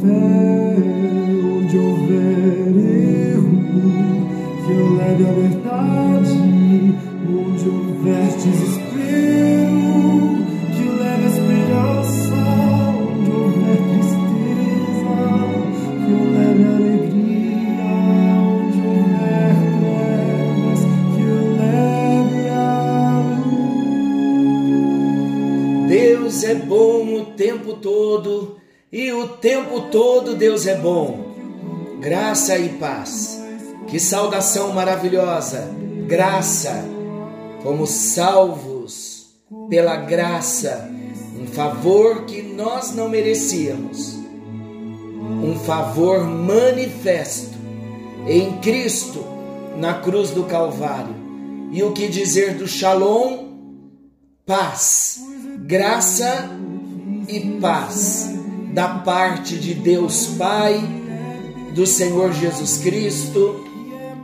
fé. Onde houver erro, que eu leve a verdade. Onde houver desespero, e o tempo todo Deus é bom. Graça e paz. Que saudação maravilhosa. Graça. Fomos salvos pela graça, um favor que nós não merecíamos. Um favor manifesto em Cristo na cruz do Calvário. E o que dizer do Shalom? Paz, graça e paz da parte de Deus Pai, do Senhor Jesus Cristo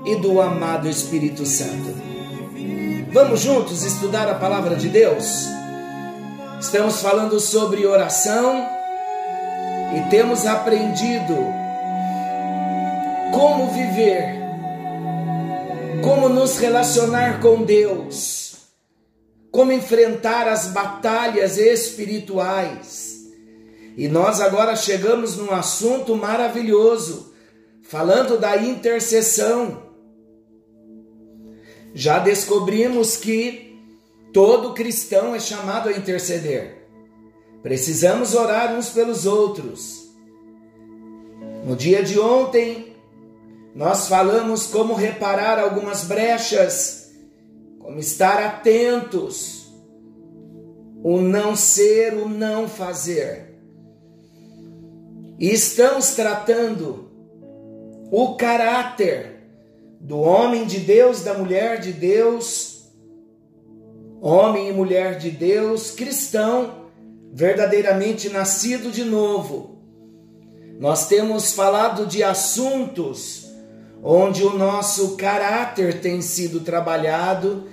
e do amado Espírito Santo. Vamos juntos estudar a palavra de Deus? Estamos falando sobre oração e temos aprendido como viver, como nos relacionar com Deus, como enfrentar as batalhas espirituais. E nós agora chegamos num assunto maravilhoso, falando da intercessão. Já descobrimos que todo cristão é chamado a interceder. Precisamos orar uns pelos outros. No dia de ontem, nós falamos como reparar algumas brechas, como estar atentos, o não ser, o não fazer. E estamos tratando o caráter do homem de Deus, da mulher de Deus, homem e mulher de Deus, cristão, verdadeiramente nascido de novo. Nós temos falado de assuntos onde o nosso caráter tem sido trabalhado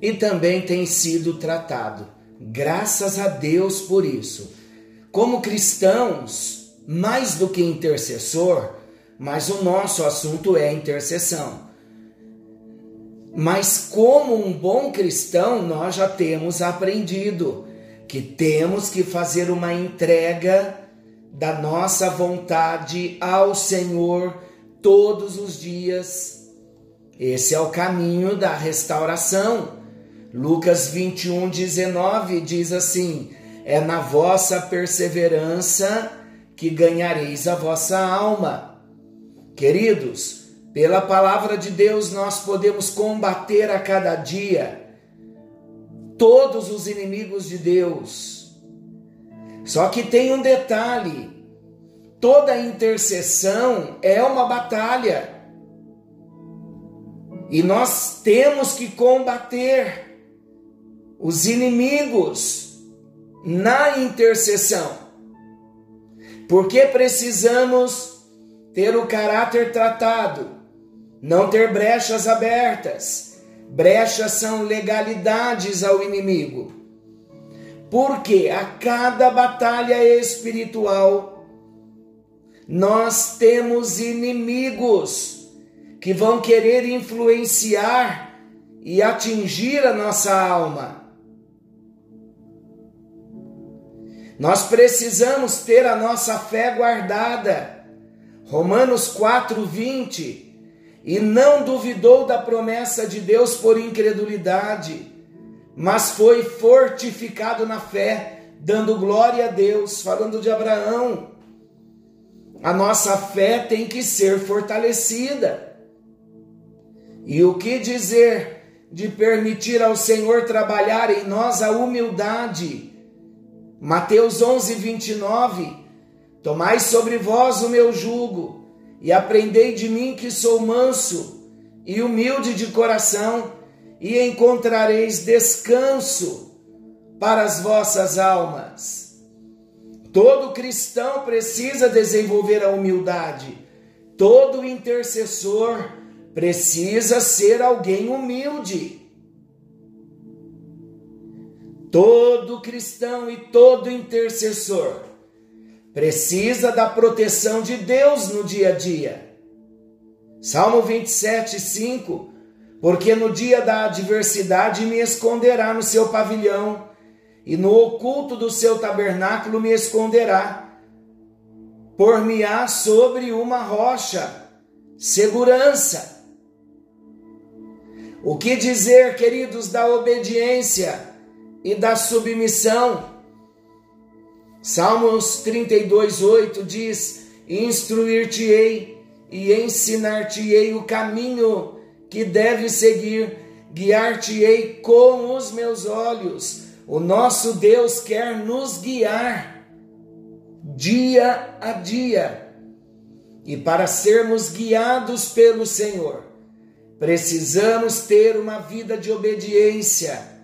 e também tem sido tratado. Graças a Deus por isso. Como cristãos, mais do que intercessor, mas o nosso assunto é intercessão. Mas como um bom cristão, nós já temos aprendido que temos que fazer uma entrega da nossa vontade ao Senhor todos os dias. Esse é o caminho da restauração. Lucas 21, 19 diz assim: É na vossa perseverança que ganhareis a vossa alma. Queridos, pela palavra de Deus nós podemos combater a cada dia todos os inimigos de Deus. Só que tem um detalhe: toda intercessão é uma batalha. E nós temos que combater os inimigos na intercessão. Porque precisamos ter o caráter tratado, não ter brechas abertas. Brechas são legalidades ao inimigo. Porque a cada batalha espiritual nós temos inimigos que vão querer influenciar e atingir a nossa alma. Nós precisamos ter a nossa fé guardada. Romanos 4:20 e não duvidou da promessa de Deus por incredulidade, mas foi fortificado na fé, dando glória a Deus, falando de Abraão. A nossa fé tem que ser fortalecida. E o que dizer de permitir ao Senhor trabalhar em nós a humildade. Mateus 11, 29. Tomai sobre vós o meu jugo e aprendei de mim que sou manso e humilde de coração, e encontrareis descanso para as vossas almas. Todo cristão precisa desenvolver a humildade. Todo intercessor precisa ser alguém humilde. Todo cristão e todo intercessor precisa da proteção de Deus no dia a dia. Salmo 27, 5: Porque no dia da adversidade me esconderá no seu pavilhão, e no oculto do seu tabernáculo me esconderá. Por-me-á sobre uma rocha, segurança. O que dizer, queridos, da obediência e da submissão? Salmos 32, 8 diz: Instruir-te-ei e ensinar-te-ei o caminho que deve seguir, guiar-te-ei com os meus olhos. O nosso Deus quer nos guiar dia a dia. E para sermos guiados pelo Senhor, Precisamos ter uma vida de obediência.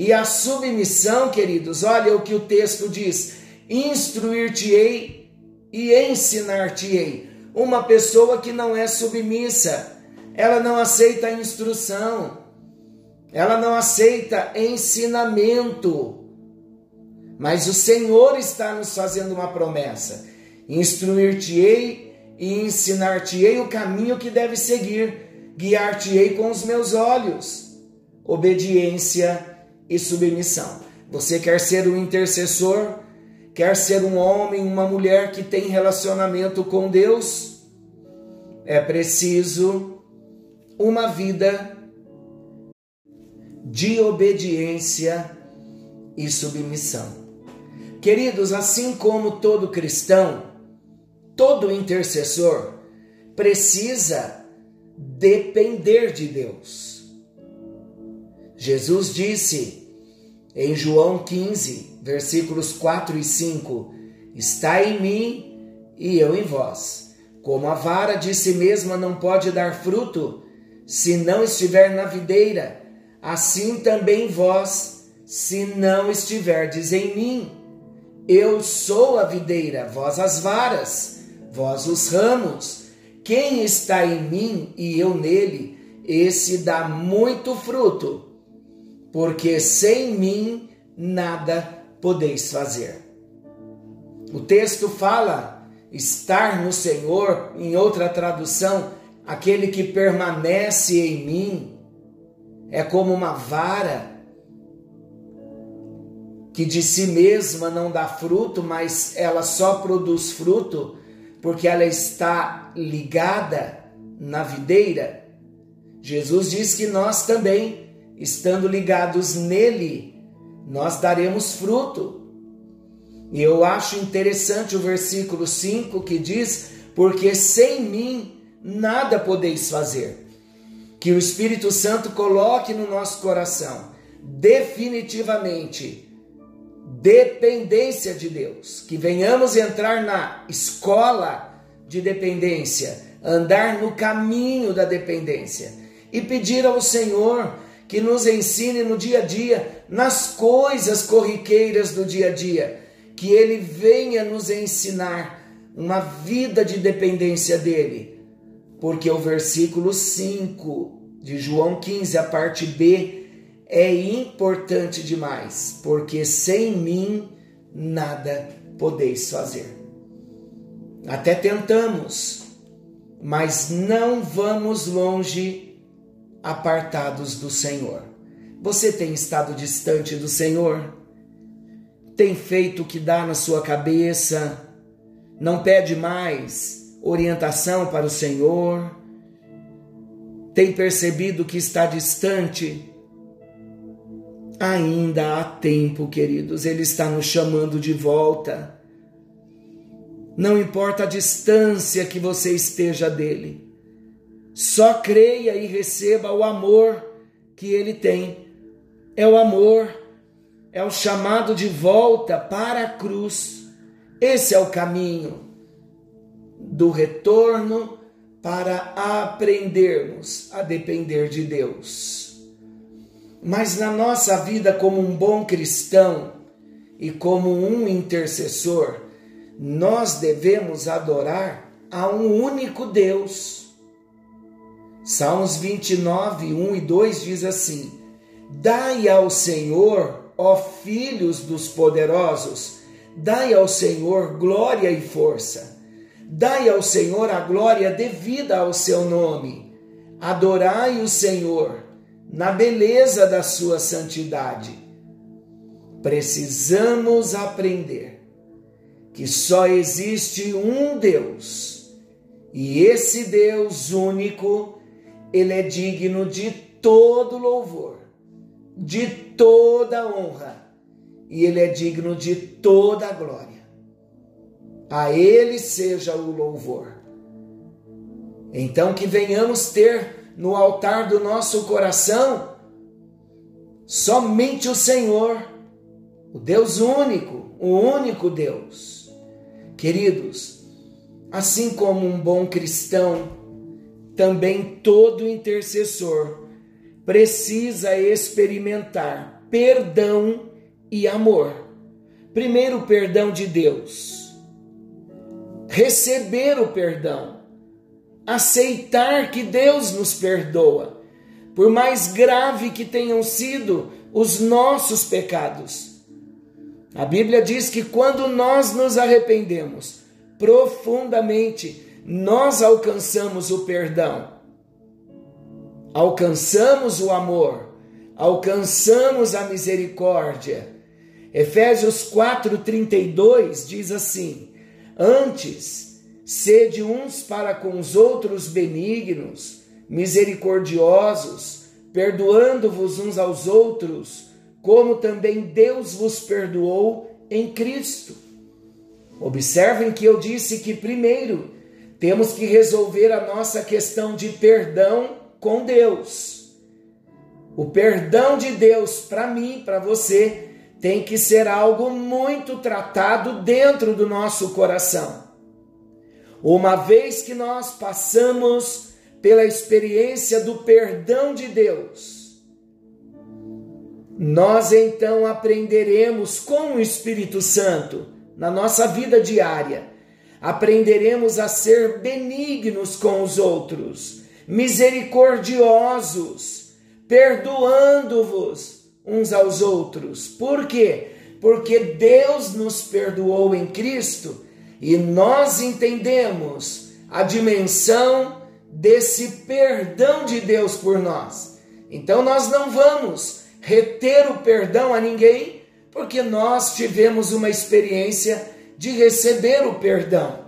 E a submissão, queridos, olha o que o texto diz: instruir-te-ei e ensinar-te-ei. Uma pessoa que não é submissa, ela não aceita instrução, ela não aceita ensinamento. Mas o Senhor está nos fazendo uma promessa: instruir-te-ei e ensinar-te-ei o caminho que deve seguir guiar-te-ei com os meus olhos. Obediência e submissão. Você quer ser um intercessor? Quer ser um homem, uma mulher que tem relacionamento com Deus? É preciso uma vida de obediência e submissão. Queridos, assim como todo cristão, todo intercessor precisa depender de Deus. Jesus disse em João 15, versículos 4 e 5: Está em mim e eu em vós. Como a vara de si mesma não pode dar fruto se não estiver na videira, assim também vós, se não estiverdes em mim. Eu sou a videira, vós as varas, vós os ramos. Quem está em mim e eu nele, esse dá muito fruto, porque sem mim nada podeis fazer. O texto fala estar no Senhor, em outra tradução, aquele que permanece em mim, é como uma vara que de si mesma não dá fruto, mas ela só produz fruto porque ela está ligada na videira. Jesus diz que nós também, estando ligados nele, nós daremos fruto. E eu acho interessante o versículo 5 que diz: Porque sem mim nada podeis fazer. Que o Espírito Santo coloque no nosso coração, definitivamente, dependência de Deus, que venhamos entrar na escola de dependência, andar no caminho da dependência e pedir ao Senhor que nos ensine no dia a dia, nas coisas corriqueiras do dia a dia, que Ele venha nos ensinar uma vida de dependência dEle, porque o versículo 5 de João 15, a parte B, é importante demais, porque sem mim nada podeis fazer. Até tentamos, mas não vamos longe apartados do Senhor. Você tem estado distante do Senhor? Tem feito o que dá na sua cabeça? Não pede mais orientação para o Senhor? Tem percebido que está distante? Ainda há tempo, queridos, Ele está nos chamando de volta. Não importa a distância que você esteja dele, só creia e receba o amor que ele tem. É o amor, é o chamado de volta para a cruz. Esse é o caminho do retorno para aprendermos a depender de Deus. Mas na nossa vida, como um bom cristão e como um intercessor, nós devemos adorar a um único Deus. Salmos 29, 1 e 2 diz assim: Dai ao Senhor, ó filhos dos poderosos, dai ao Senhor glória e força. Dai ao Senhor a glória devida ao seu nome. Adorai o Senhor na beleza da sua santidade. Precisamos aprender que só existe um Deus, e esse Deus único, ele é digno de todo louvor, de toda honra, e ele é digno de toda glória. A ele seja o louvor. Então que venhamos ter no altar do nosso coração somente o Senhor, o Deus único, o único Deus Queridos, assim como um bom cristão, também todo intercessor precisa experimentar perdão e amor. Primeiro, o perdão de Deus. Receber o perdão. Aceitar que Deus nos perdoa, por mais grave que tenham sido os nossos pecados a Bíblia diz que quando nós nos arrependemos profundamente, nós alcançamos o perdão, alcançamos o amor, alcançamos a misericórdia. Efésios 4:32 diz assim: Antes, sede uns para com os outros benignos, misericordiosos, perdoando-vos uns aos outros, como também Deus vos perdoou em Cristo. Observem que eu disse que primeiro temos que resolver a nossa questão de perdão com Deus. O perdão de Deus para mim, para você, tem que ser algo muito tratado dentro do nosso coração. Uma vez que nós passamos pela experiência do perdão de Deus, nós então aprenderemos com o Espírito Santo na nossa vida diária. Aprenderemos a ser benignos com os outros, misericordiosos, perdoando-vos uns aos outros. Por quê? Porque Deus nos perdoou em Cristo e nós entendemos a dimensão desse perdão de Deus por nós. Então nós não vamos reter o perdão a ninguém, porque nós tivemos uma experiência de receber o perdão.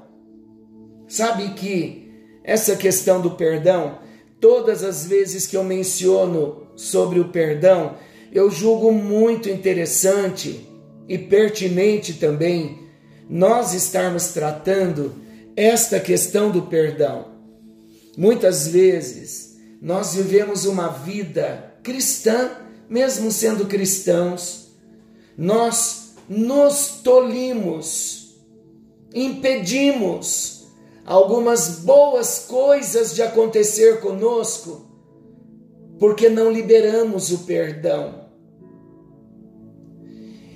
Sabe que essa questão do perdão, todas as vezes que eu menciono sobre o perdão, eu julgo muito interessante e pertinente também nós estarmos tratando esta questão do perdão. Muitas vezes nós vivemos uma vida cristã mesmo sendo cristãos, nós nos tolimos, impedimos algumas boas coisas de acontecer conosco, porque não liberamos o perdão.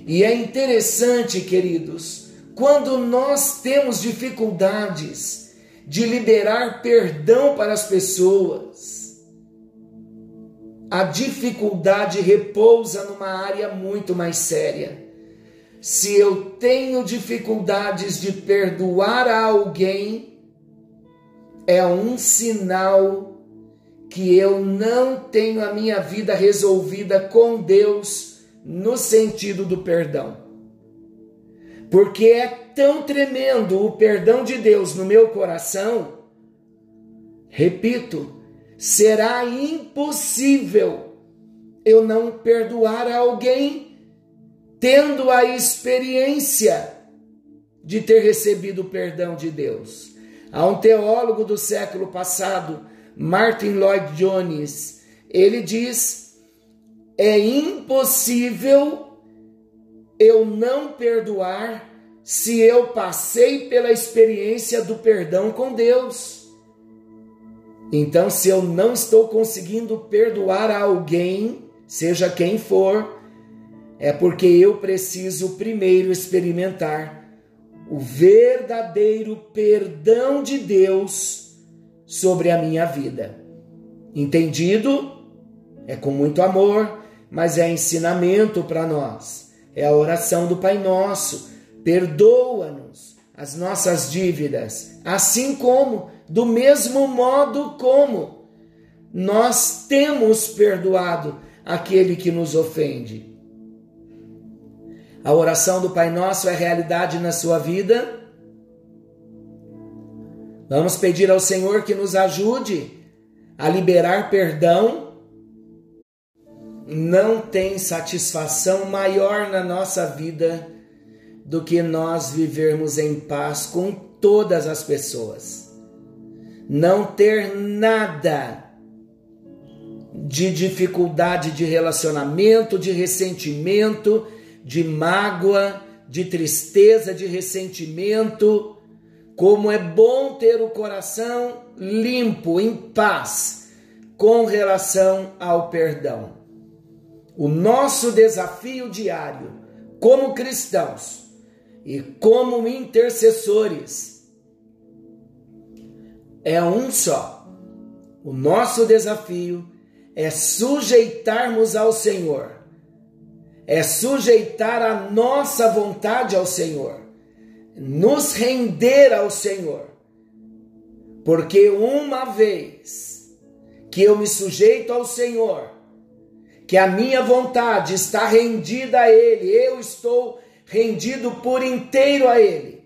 E é interessante, queridos, quando nós temos dificuldades de liberar perdão para as pessoas, a dificuldade repousa numa área muito mais séria. Se eu tenho dificuldades de perdoar a alguém, é um sinal que eu não tenho a minha vida resolvida com Deus no sentido do perdão. Porque é tão tremendo o perdão de Deus no meu coração, repito, será impossível eu não perdoar alguém tendo a experiência de ter recebido o perdão de Deus. Há um teólogo do século passado, Martin Lloyd Jones, ele diz é impossível eu não perdoar se eu passei pela experiência do perdão com Deus. Então, se eu não estou conseguindo perdoar alguém, seja quem for, é porque eu preciso primeiro experimentar o verdadeiro perdão de Deus sobre a minha vida. Entendido? É com muito amor, mas é ensinamento para nós. É a oração do Pai Nosso. Perdoa-nos as nossas dívidas, assim como, do mesmo modo como, nós temos perdoado aquele que nos ofende. A oração do Pai Nosso é realidade na sua vida? Vamos pedir ao Senhor que nos ajude a liberar perdão. Não tem satisfação maior na nossa vida do que nós vivermos em paz com todas as pessoas. Não ter nada de dificuldade de relacionamento, de ressentimento, de mágoa, de tristeza, de ressentimento. Como é bom ter o coração limpo, em paz, com relação ao perdão. O nosso desafio diário, como cristãos e como intercessores, é um só. O nosso desafio é sujeitarmos ao Senhor é sujeitar a nossa vontade ao Senhor, nos render ao Senhor. Porque uma vez que eu me sujeito ao Senhor, que a minha vontade está rendida a Ele, eu estou rendido por inteiro a Ele,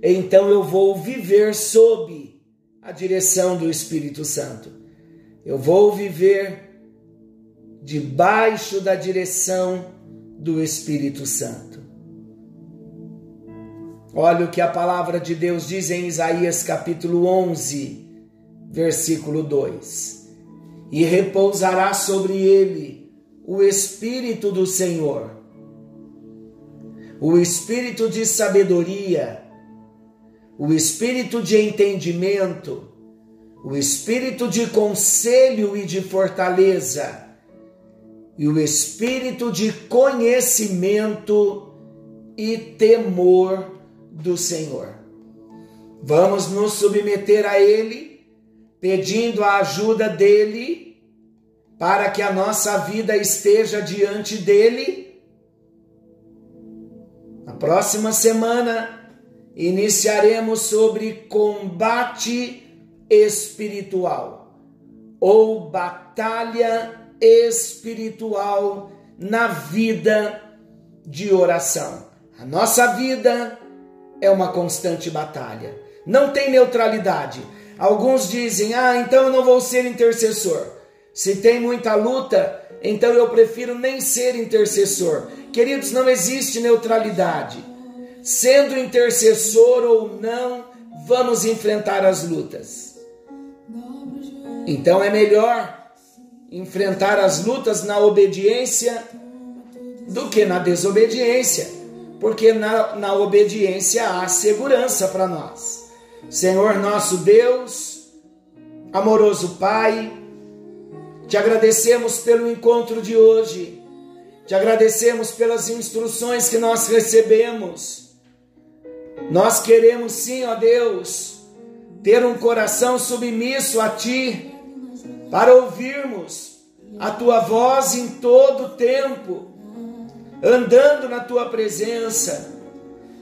então eu vou viver sob a direção do Espírito Santo. Eu vou viver debaixo da direção do Espírito Santo. Olha o que a palavra de Deus diz em Isaías capítulo 11, versículo 2: E repousará sobre ele o Espírito do Senhor, o Espírito de sabedoria, o Espírito de entendimento, o Espírito de conselho e de fortaleza e o espírito de conhecimento e temor do Senhor. Vamos nos submeter a Ele, pedindo a ajuda dEle, para que a nossa vida esteja diante dEle. Na próxima semana, iniciaremos sobre combate espiritual ou batalha espiritual na vida de oração. A nossa vida é uma constante batalha. Não tem neutralidade. Alguns dizem: "Ah, então eu não vou ser intercessor". Se tem muita luta, então eu prefiro nem ser intercessor. Queridos, não existe neutralidade. Sendo intercessor ou não, vamos enfrentar as lutas. Então é melhor enfrentar as lutas na obediência do que na desobediência, porque na, na obediência há segurança para nós. Senhor nosso Deus, amoroso Pai, te agradecemos pelo encontro de hoje, te agradecemos pelas instruções que nós recebemos. Nós queremos sim, ó Deus, ter um coração submisso a Ti para ouvirmos a tua voz em todo tempo, andando na tua presença.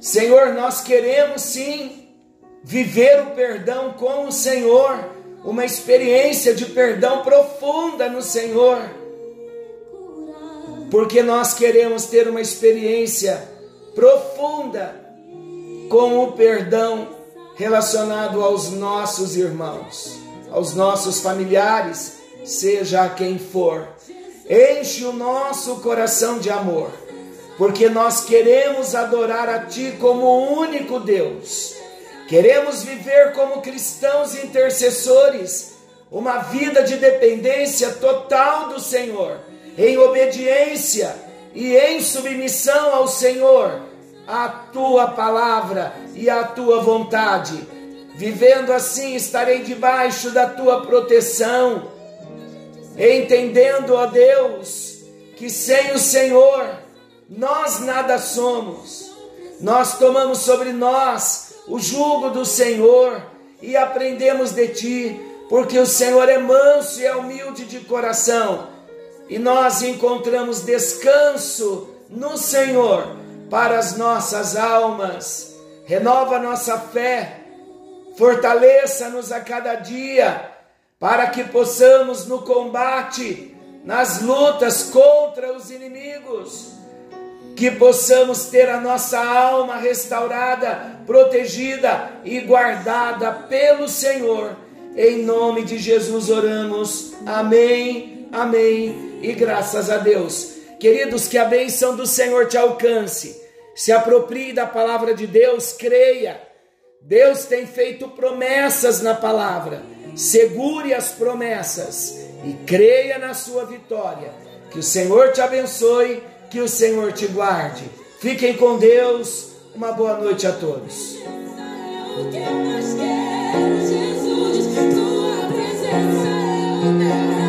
Senhor, nós queremos sim viver o perdão com o Senhor, uma experiência de perdão profunda no Senhor. Porque nós queremos ter uma experiência profunda com o perdão relacionado aos nossos irmãos aos nossos familiares, seja quem for. Enche o nosso coração de amor, porque nós queremos adorar a Ti como único Deus. Queremos viver como cristãos intercessores, uma vida de dependência total do Senhor. em obediência e em submissão ao Senhor, a tua palavra e a tua vontade. Vivendo assim, estarei debaixo da tua proteção, entendendo, ó Deus, que sem o Senhor nós nada somos. Nós tomamos sobre nós o jugo do Senhor e aprendemos de ti, porque o Senhor é manso e é humilde de coração e nós encontramos descanso no Senhor para as nossas almas. Renova nossa fé, fortaleça-nos a cada dia, para que possamos no combate, nas lutas contra os inimigos, que possamos ter a nossa alma restaurada, protegida e guardada pelo Senhor. Em nome de Jesus oramos. Amém. Amém e graças a Deus. Queridos, que a bênção do Senhor te alcance. Se aproprie da palavra de Deus, creia. Deus tem feito promessas na palavra. Segure as promessas e creia na sua vitória. Que o Senhor te abençoe, que o Senhor te guarde. Fiquem com Deus. Uma boa noite a todos. Jesus, tua presença é o meu.